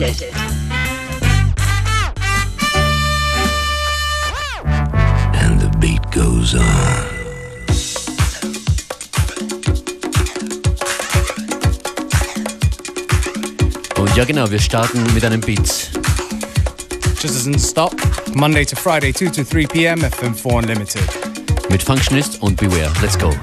Limited. And the beat goes on. Und ja genau, wir starten mit einem Beat. Just doesn't stop. Monday to Friday, 2 to 3 p.m. FM4 Unlimited. Mit Functionist und Beware. Let's go.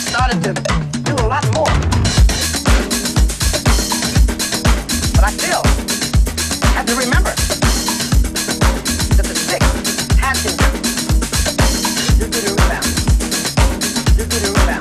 started to do a lot more. But I still have to remember that the sick has to do. Do do do rebound. Do do rebound.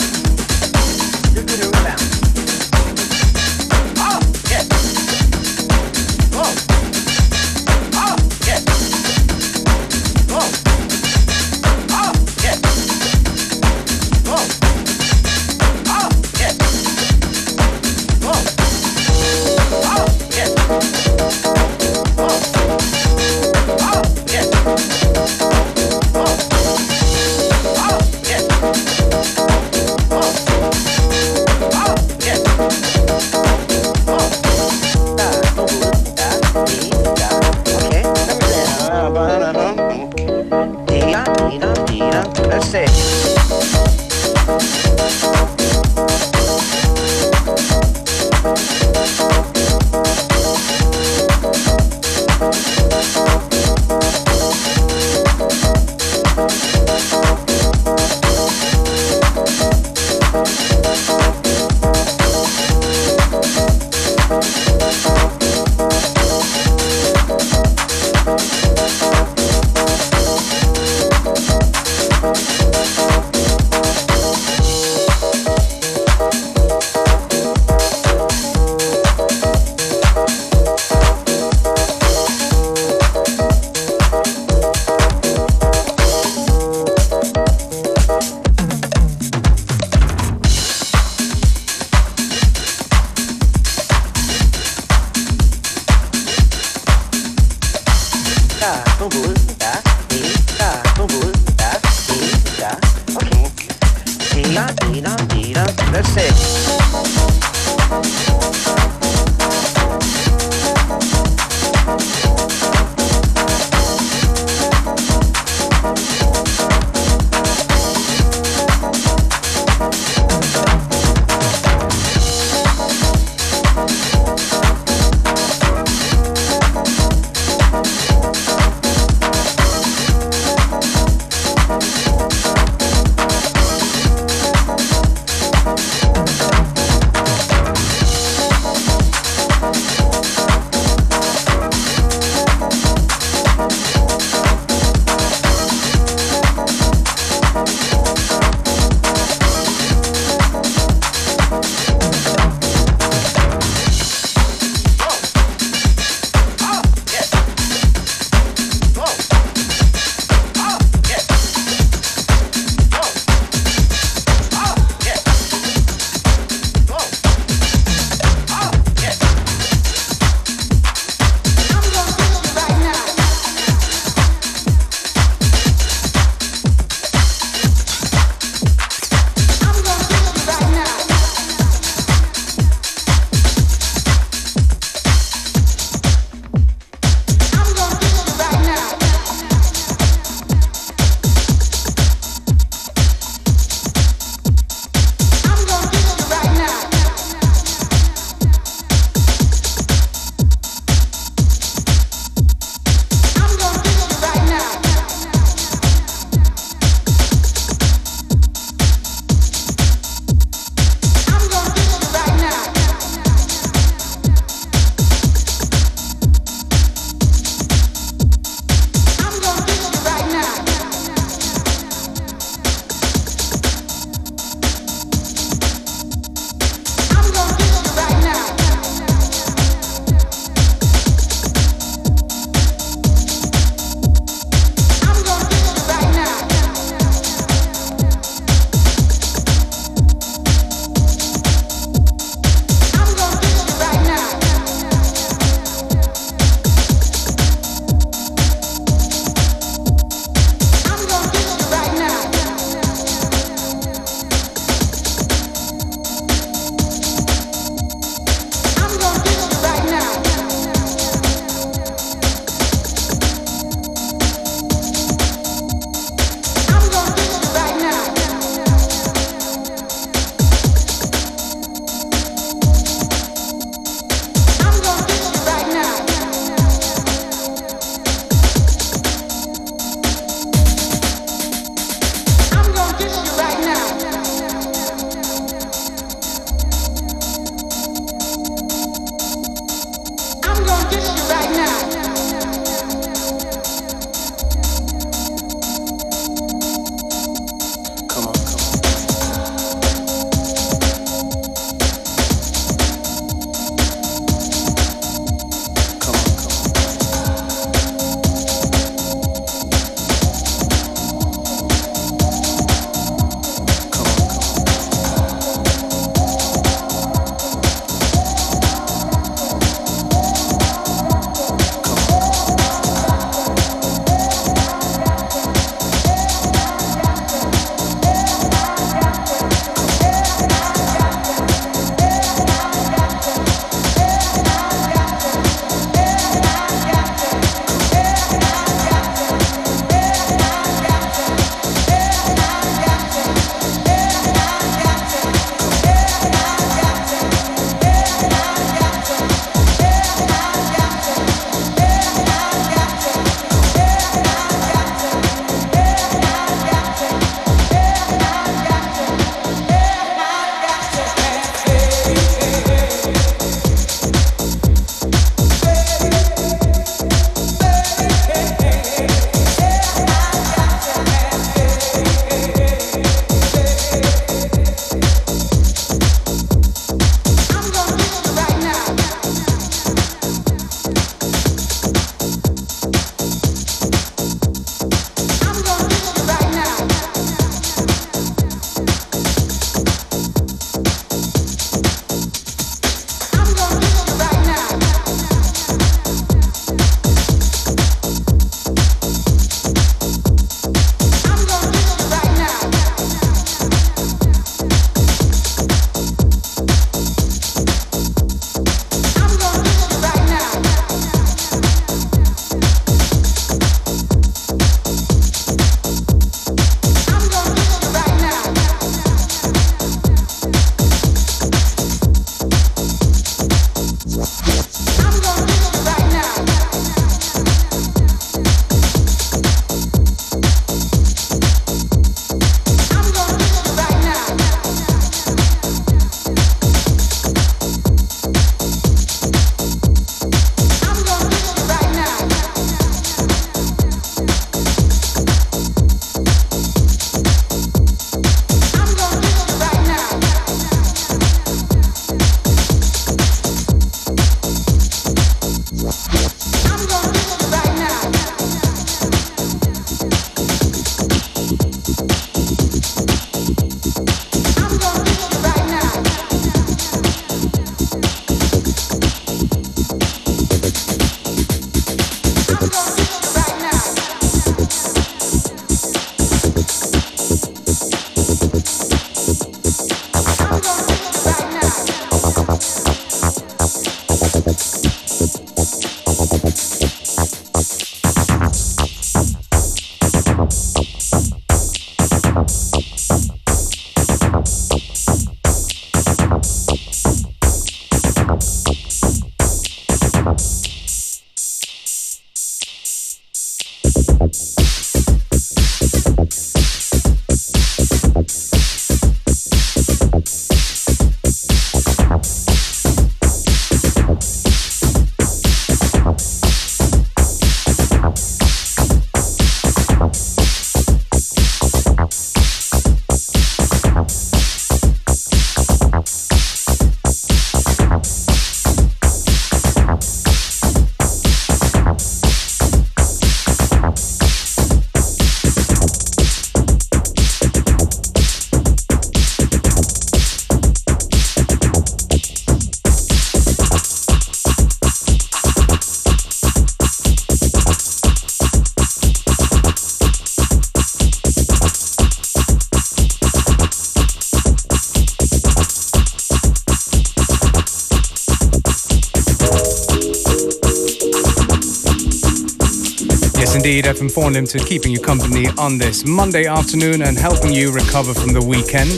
Indeed, FM4 keeping you company on this Monday afternoon and helping you recover from the weekend.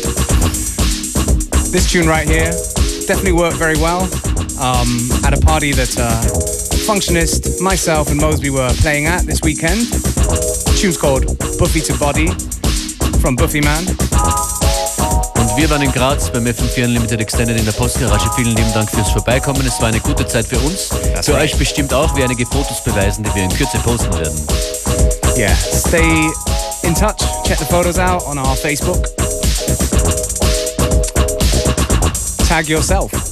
This tune right here definitely worked very well um, at a party that uh, Functionist, myself, and Mosby were playing at this weekend. The tune's called Buffy to Body from Buffy Man. Und wir waren in Graz beim FM4 Unlimited Extended in der Postgarage. Vielen lieben Dank fürs Vorbeikommen. Es war eine gute Zeit für uns. Das für euch bestimmt auch, wie einige Fotos beweisen, die wir in Kürze posten werden. Yeah, stay in touch. Check the photos out on our Facebook. Tag yourself.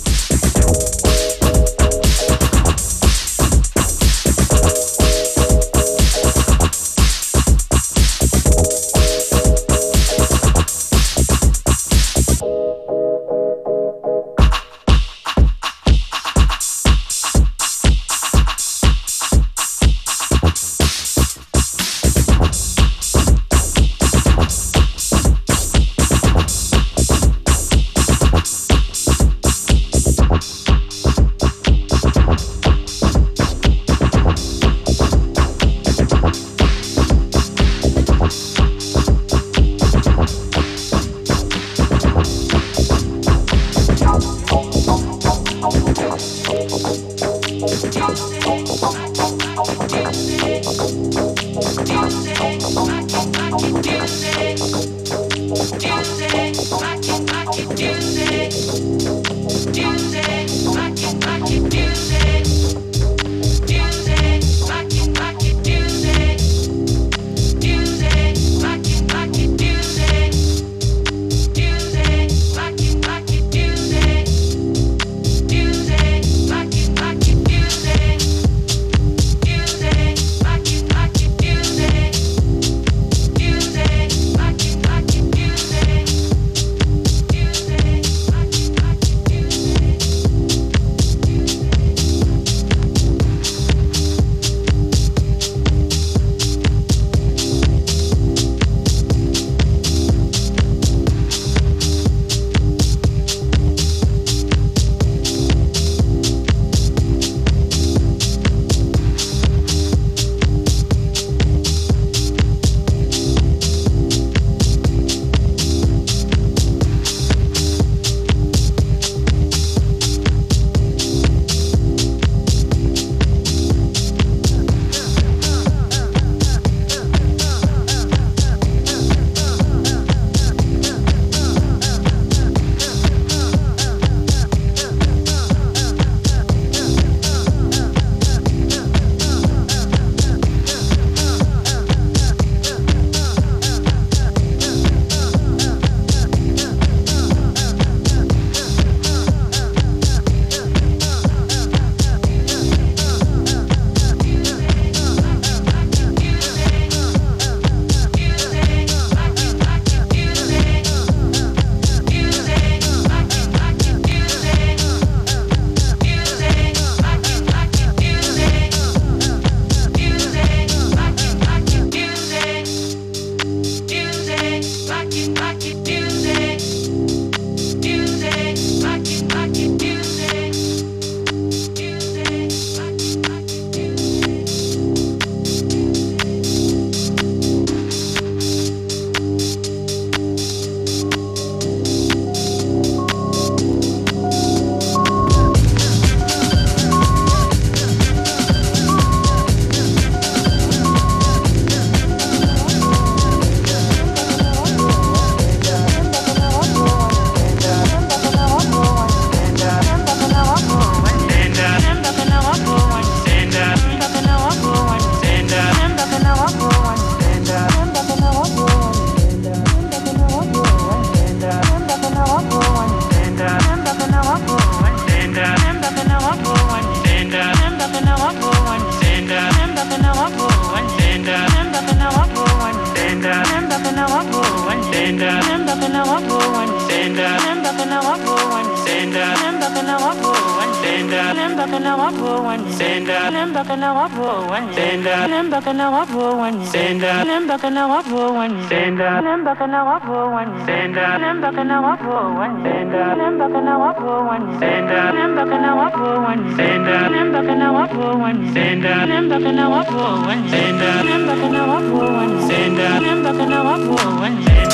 Remember kana wapo one senda Remember kana wapo one senda Remember kana wapo one senda Remember kana wapo one senda Remember kana wapo one senda Remember kana wapo one senda Remember kana wapo one senda Remember kana wapo one senda Remember kana wapo one senda Remember kana wapo one senda Remember kana wapo one senda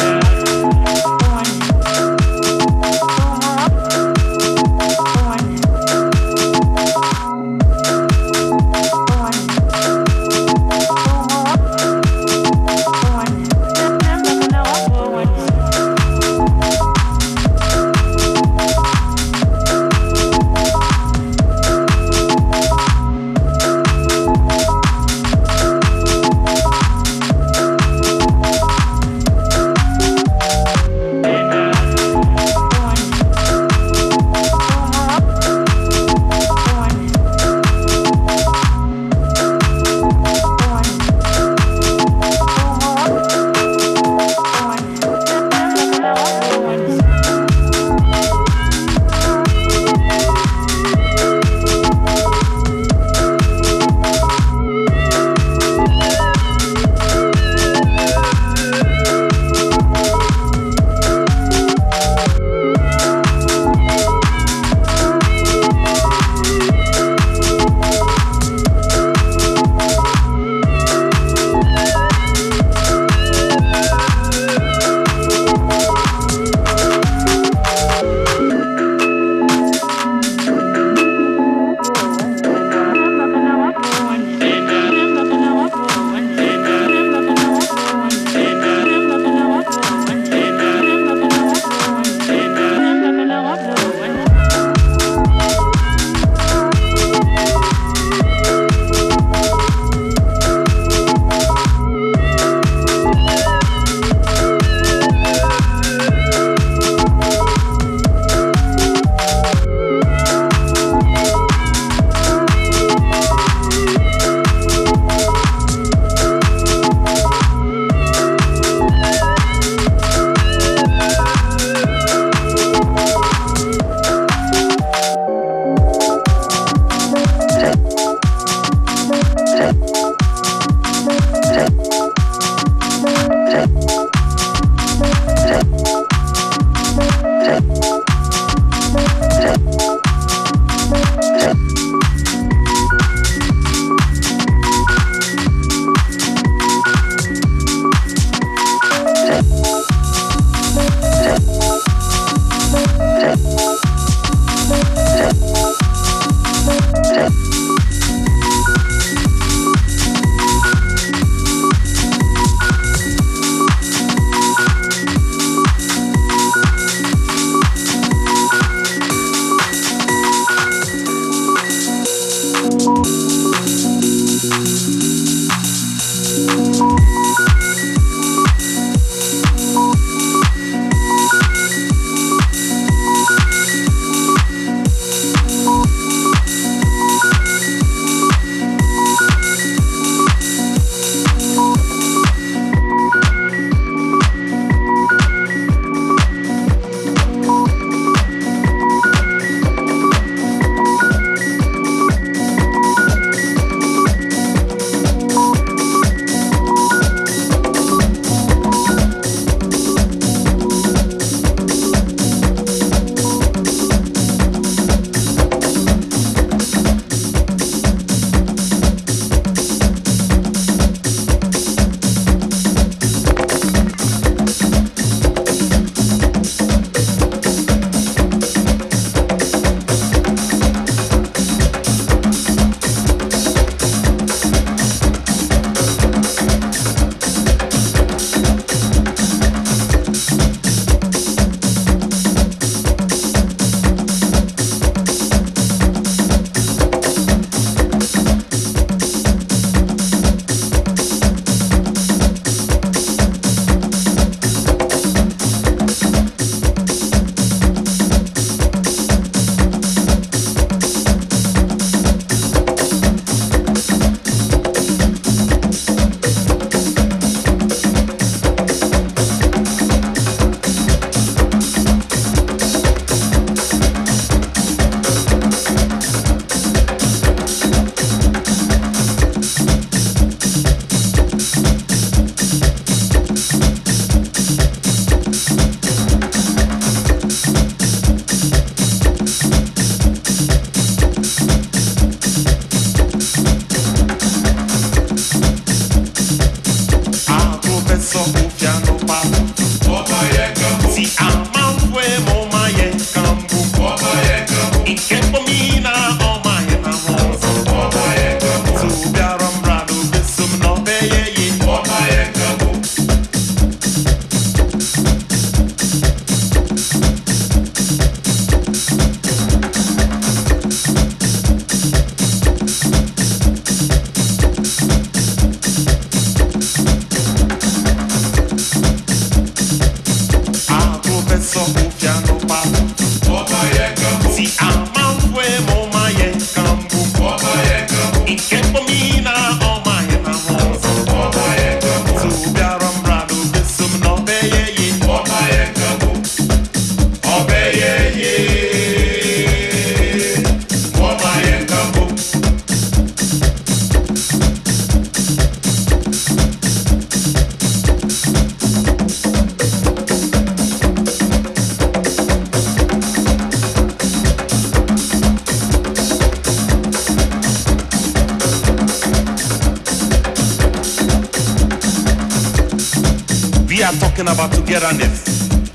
Talking about togetherness.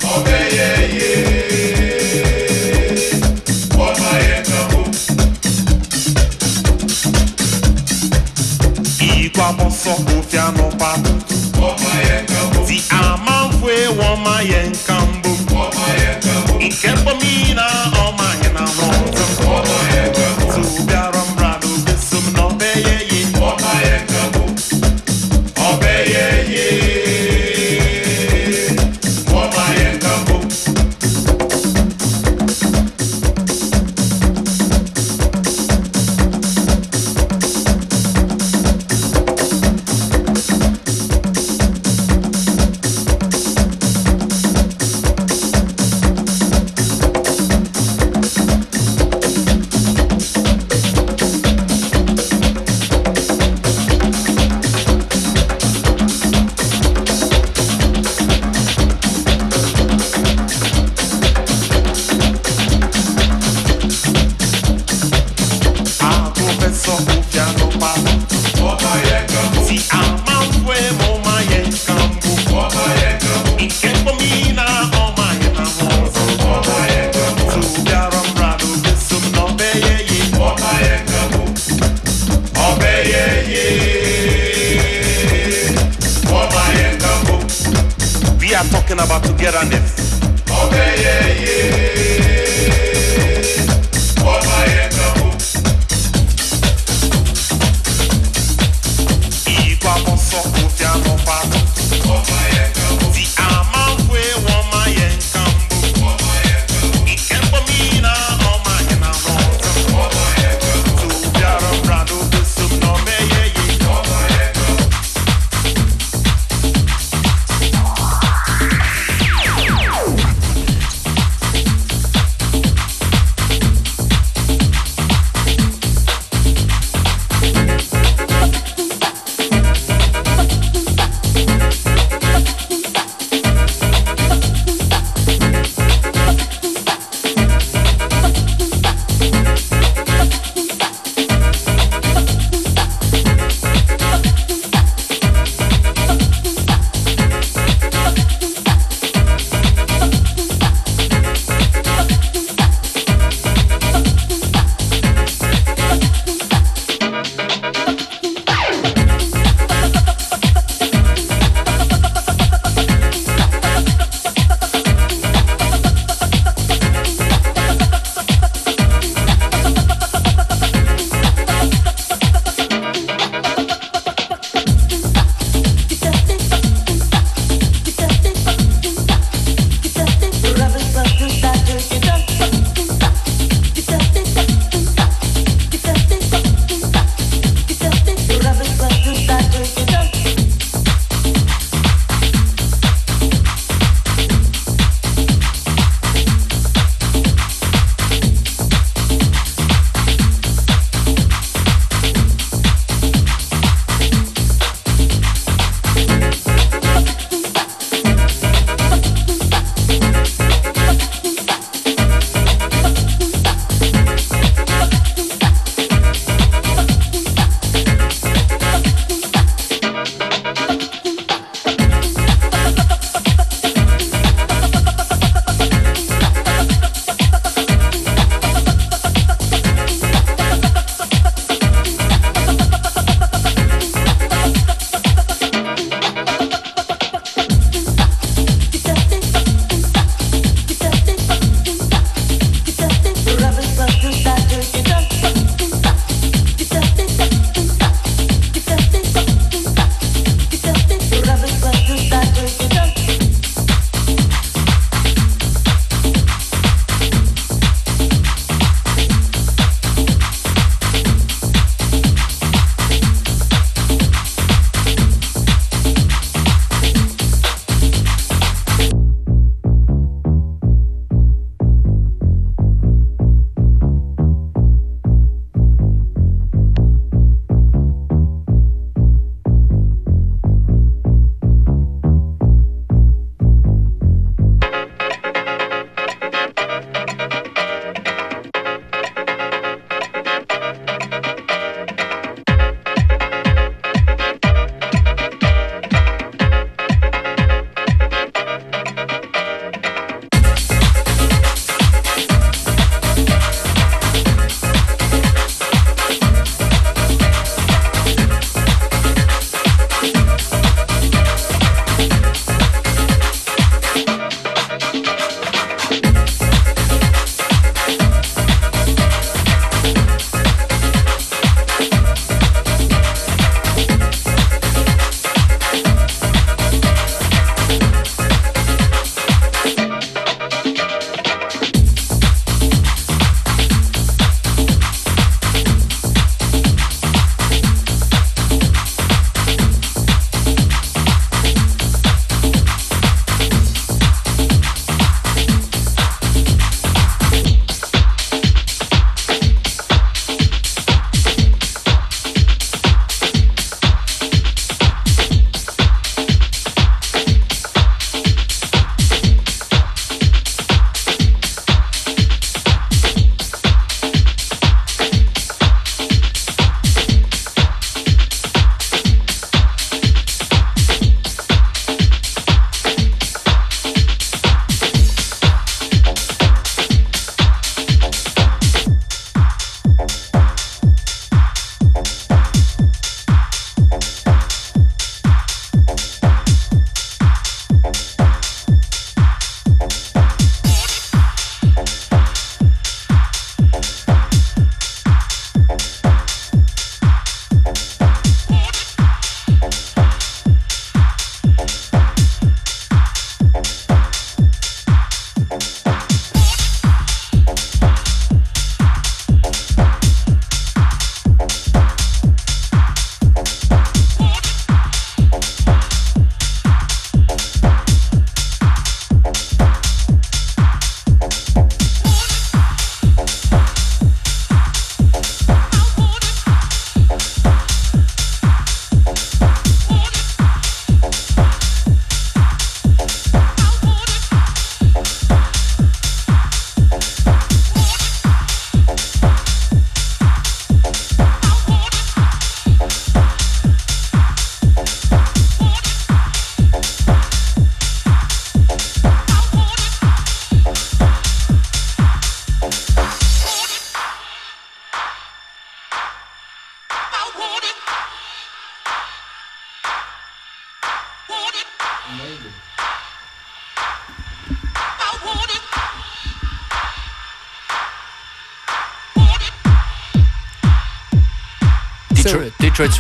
Okay, yeah, yeah. What my Igwa boso ofia no pabu. Ti amanfwe wama yenkambu. Ikembo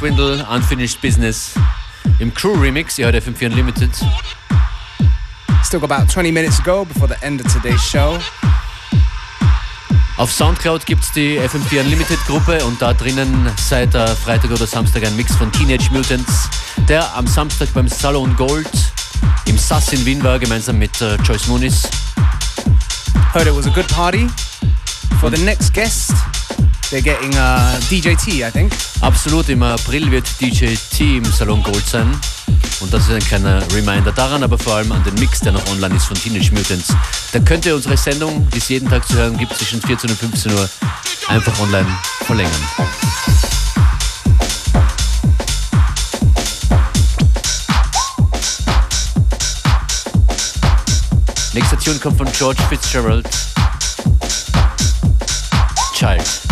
Swindle, Unfinished Business im Crew Remix. Ihr hört FM4 Unlimited. Still got about 20 minutes to go before the end of today's show. Auf Soundcloud gibt es die FM4 Unlimited Gruppe und da drinnen seit äh, Freitag oder Samstag ein Mix von Teenage Mutants, der am Samstag beim Salon Gold im Sass in Wien war, gemeinsam mit äh, Joyce Moonis. Heard it was a good party. For the next guest, they're getting uh, DJ T, I think. Absolut, im April wird DJ T im Salon Gold sein. Und das ist ein kleiner Reminder daran, aber vor allem an den Mix, der noch online ist von Teenage Mutants. Da könnt ihr unsere Sendung, die es jeden Tag zu hören gibt, zwischen 14 und 15 Uhr, einfach online verlängern. Nächster Tune kommt von George Fitzgerald. Child.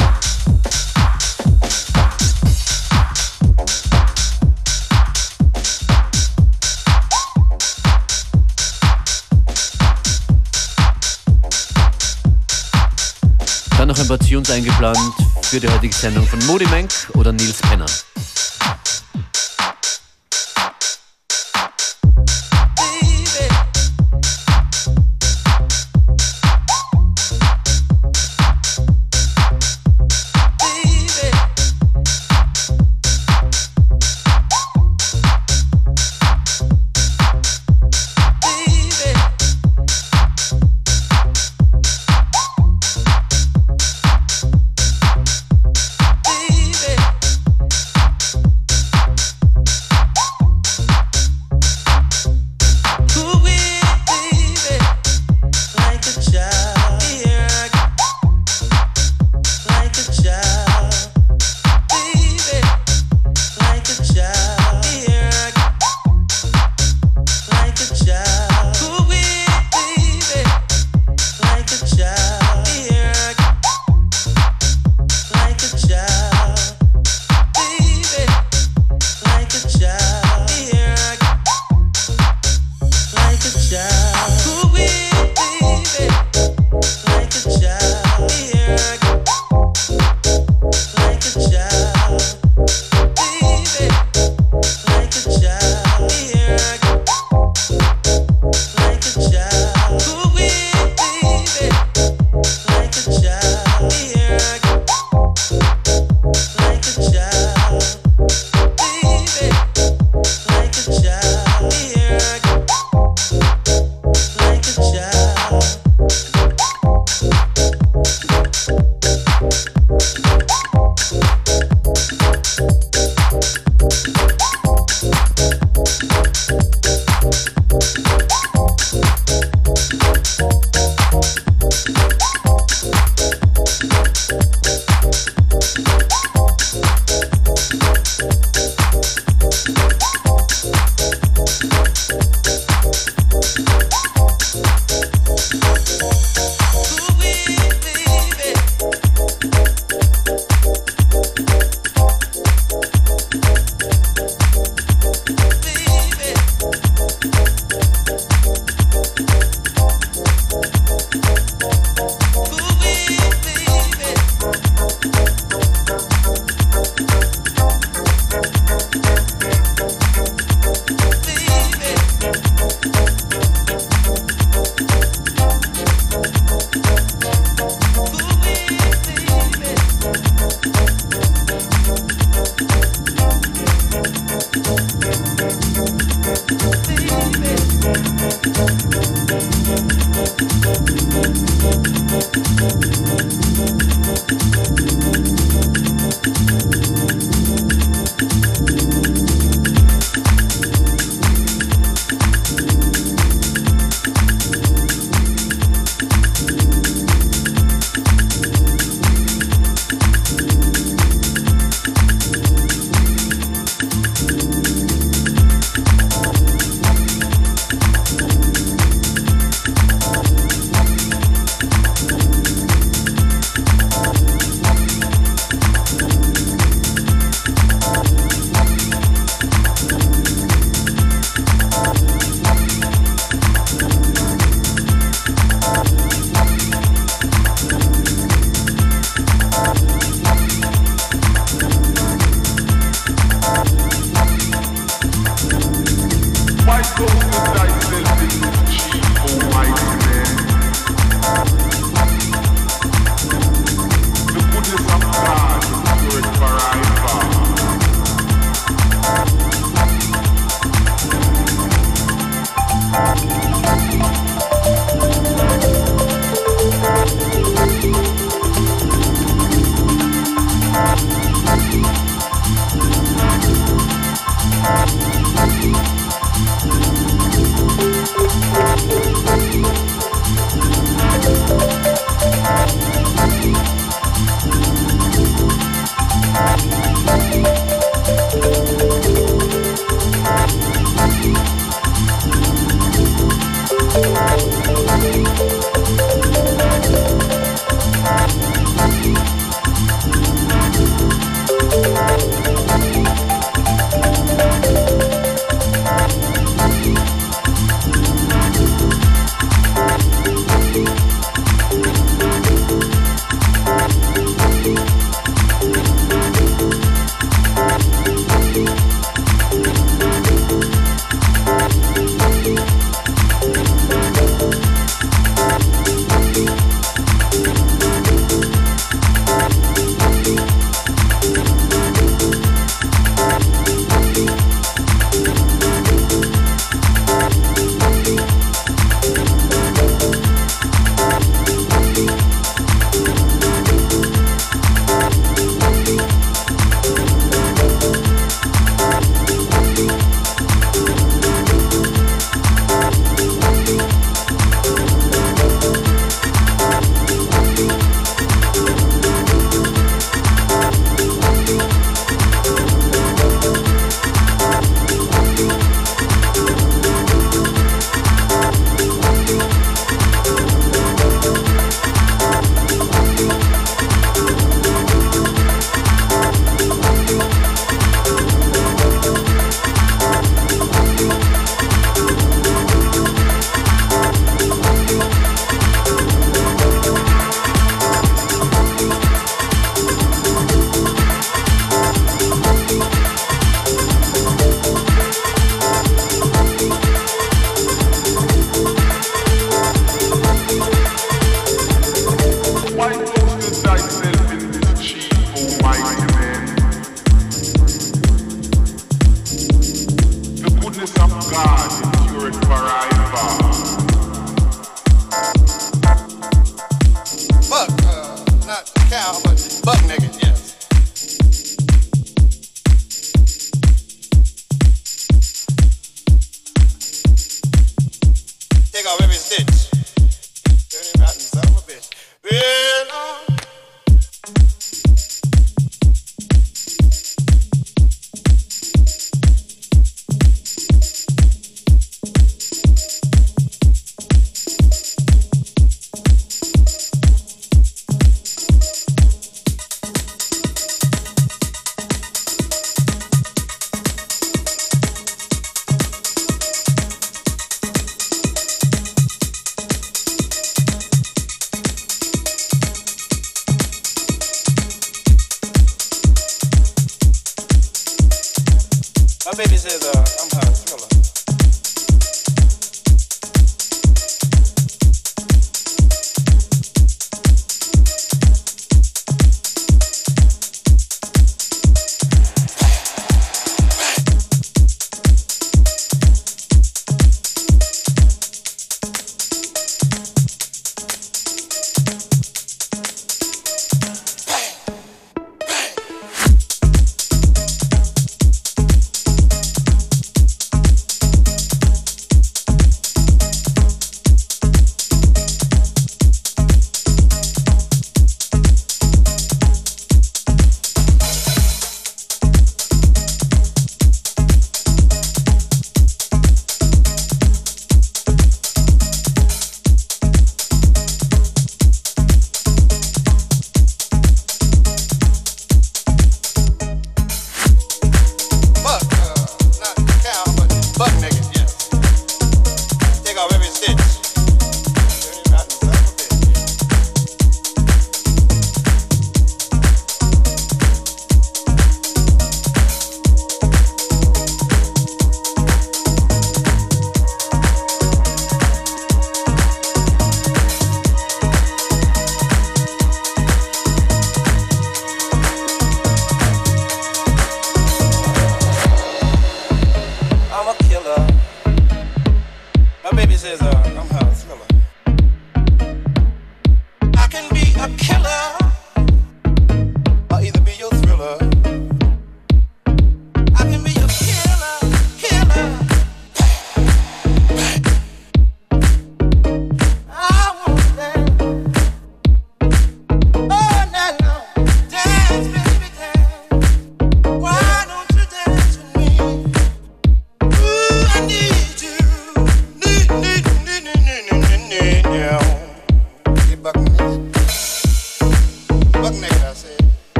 Paar Tunes eingeplant für die heutige Sendung von Moody Mank oder Nils Penner. baby.